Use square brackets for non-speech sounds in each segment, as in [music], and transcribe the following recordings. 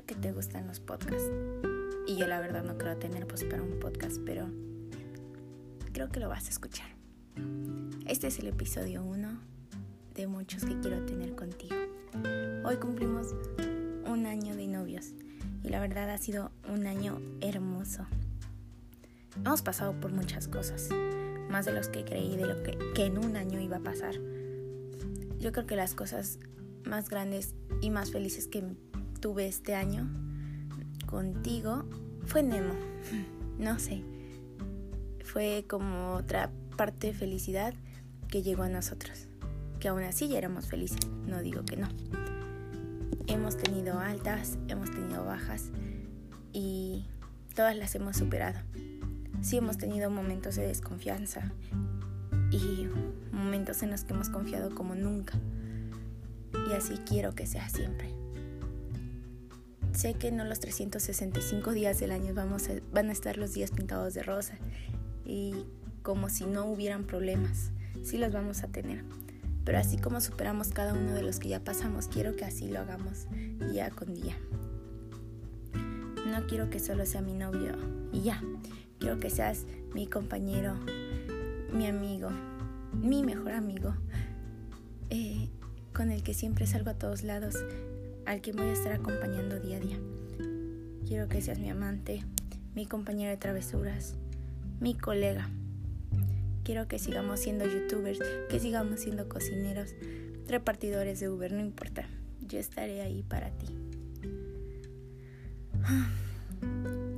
que te gustan los podcasts. Y yo la verdad no creo tener voz para un podcast, pero creo que lo vas a escuchar. Este es el episodio 1 de muchos que quiero tener contigo. Hoy cumplimos un año de novios y la verdad ha sido un año hermoso. Hemos pasado por muchas cosas, más de los que creí de lo que, que en un año iba a pasar. Yo creo que las cosas más grandes y más felices que tuve este año contigo fue Nemo. No sé. Fue como otra parte de felicidad que llegó a nosotros. Que aún así ya éramos felices. No digo que no. Hemos tenido altas, hemos tenido bajas y todas las hemos superado. Sí hemos tenido momentos de desconfianza y momentos en los que hemos confiado como nunca. Y así quiero que sea siempre. Sé que no los 365 días del año vamos van a estar los días pintados de rosa y como si no hubieran problemas. Sí los vamos a tener. Pero así como superamos cada uno de los que ya pasamos, quiero que así lo hagamos día con día. No quiero que solo sea mi novio y ya. Quiero que seas mi compañero, mi amigo, mi mejor amigo, eh, con el que siempre salgo a todos lados al que voy a estar acompañando día a día. Quiero que seas mi amante, mi compañero de travesuras, mi colega. Quiero que sigamos siendo youtubers, que sigamos siendo cocineros, repartidores de Uber, no importa. Yo estaré ahí para ti. [sighs]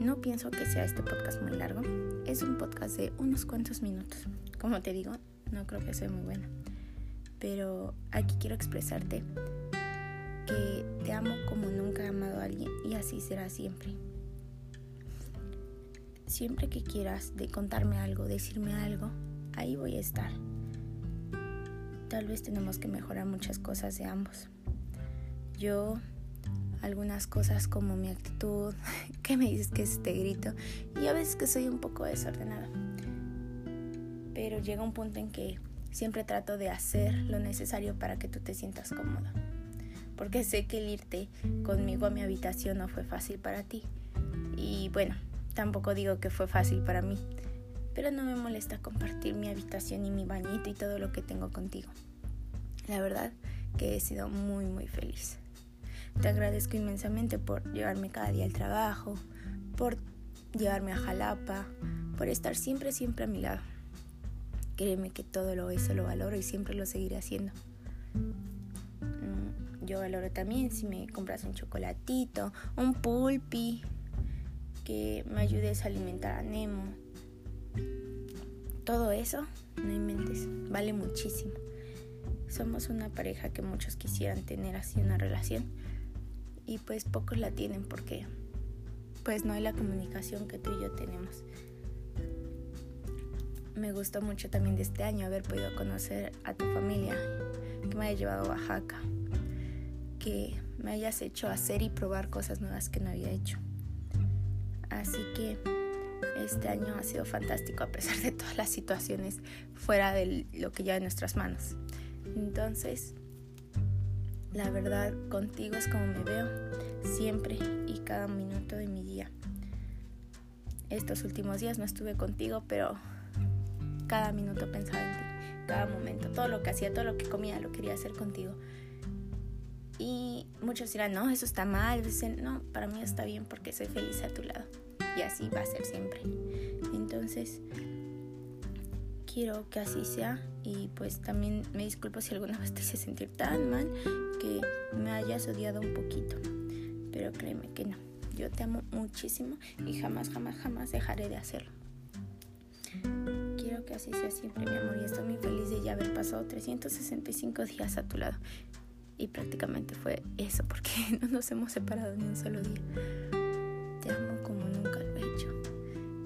No pienso que sea este podcast muy largo. Es un podcast de unos cuantos minutos. Como te digo, no creo que sea muy bueno. Pero aquí quiero expresarte que te amo como nunca he amado a alguien y así será siempre. Siempre que quieras de contarme algo, decirme algo, ahí voy a estar. Tal vez tenemos que mejorar muchas cosas de ambos. Yo algunas cosas como mi actitud, [laughs] que me dices que es este grito y a veces que soy un poco desordenada. Pero llega un punto en que siempre trato de hacer lo necesario para que tú te sientas cómoda porque sé que el irte conmigo a mi habitación no fue fácil para ti. Y bueno, tampoco digo que fue fácil para mí, pero no me molesta compartir mi habitación y mi bañito y todo lo que tengo contigo. La verdad que he sido muy muy feliz. Te agradezco inmensamente por llevarme cada día al trabajo, por llevarme a Jalapa, por estar siempre siempre a mi lado. Créeme que todo lo eso lo valoro y siempre lo seguiré haciendo. Yo valoro también si me compras un chocolatito, un pulpi, que me ayudes a alimentar a Nemo. Todo eso, no inventes, vale muchísimo. Somos una pareja que muchos quisieran tener así una relación y pues pocos la tienen porque pues no hay la comunicación que tú y yo tenemos. Me gustó mucho también de este año haber podido conocer a tu familia que me haya llevado a Oaxaca que me hayas hecho hacer y probar cosas nuevas que no había hecho. Así que este año ha sido fantástico a pesar de todas las situaciones fuera de lo que ya en nuestras manos. Entonces, la verdad, contigo es como me veo siempre y cada minuto de mi día. Estos últimos días no estuve contigo, pero cada minuto pensaba en ti, cada momento, todo lo que hacía, todo lo que comía, lo quería hacer contigo. Y muchos dirán, no, eso está mal. Dicen, no, para mí está bien porque soy feliz a tu lado. Y así va a ser siempre. Entonces, quiero que así sea. Y pues también me disculpo si alguna [laughs] vez te hice sentir tan mal que me hayas odiado un poquito. Pero créeme que no. Yo te amo muchísimo y jamás, jamás, jamás dejaré de hacerlo. Quiero que así sea siempre, mi amor. Y estoy muy feliz de ya haber pasado 365 días a tu lado. Y prácticamente fue eso, porque [laughs] no nos hemos separado ni un solo día. Te amo como nunca lo he hecho.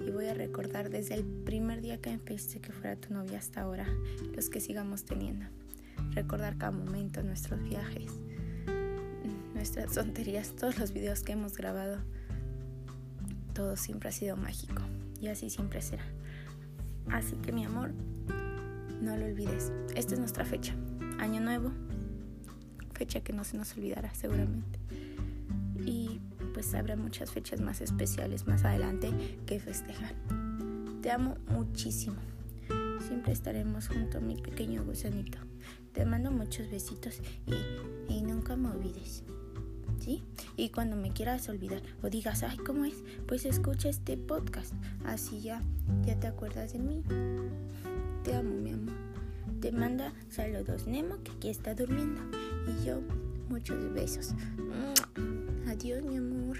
Y voy a recordar desde el primer día que me que fuera tu novia hasta ahora, los que sigamos teniendo. Recordar cada momento, nuestros viajes, nuestras tonterías, todos los videos que hemos grabado. Todo siempre ha sido mágico y así siempre será. Así que mi amor, no lo olvides. Esta es nuestra fecha. Año nuevo, fecha que no se nos olvidará seguramente. Y pues habrá muchas fechas más especiales más adelante que festejar. Te amo muchísimo. Siempre estaremos junto a mi pequeño gusanito. Te mando muchos besitos y, y nunca me olvides. ¿Sí? Y cuando me quieras olvidar o digas, ay, ¿cómo es? Pues escucha este podcast. Así ya, ya te acuerdas de mí. Te amo, mi amor. Te manda saludos Nemo, que aquí está durmiendo. Y yo, muchos besos. Adiós, mi amor.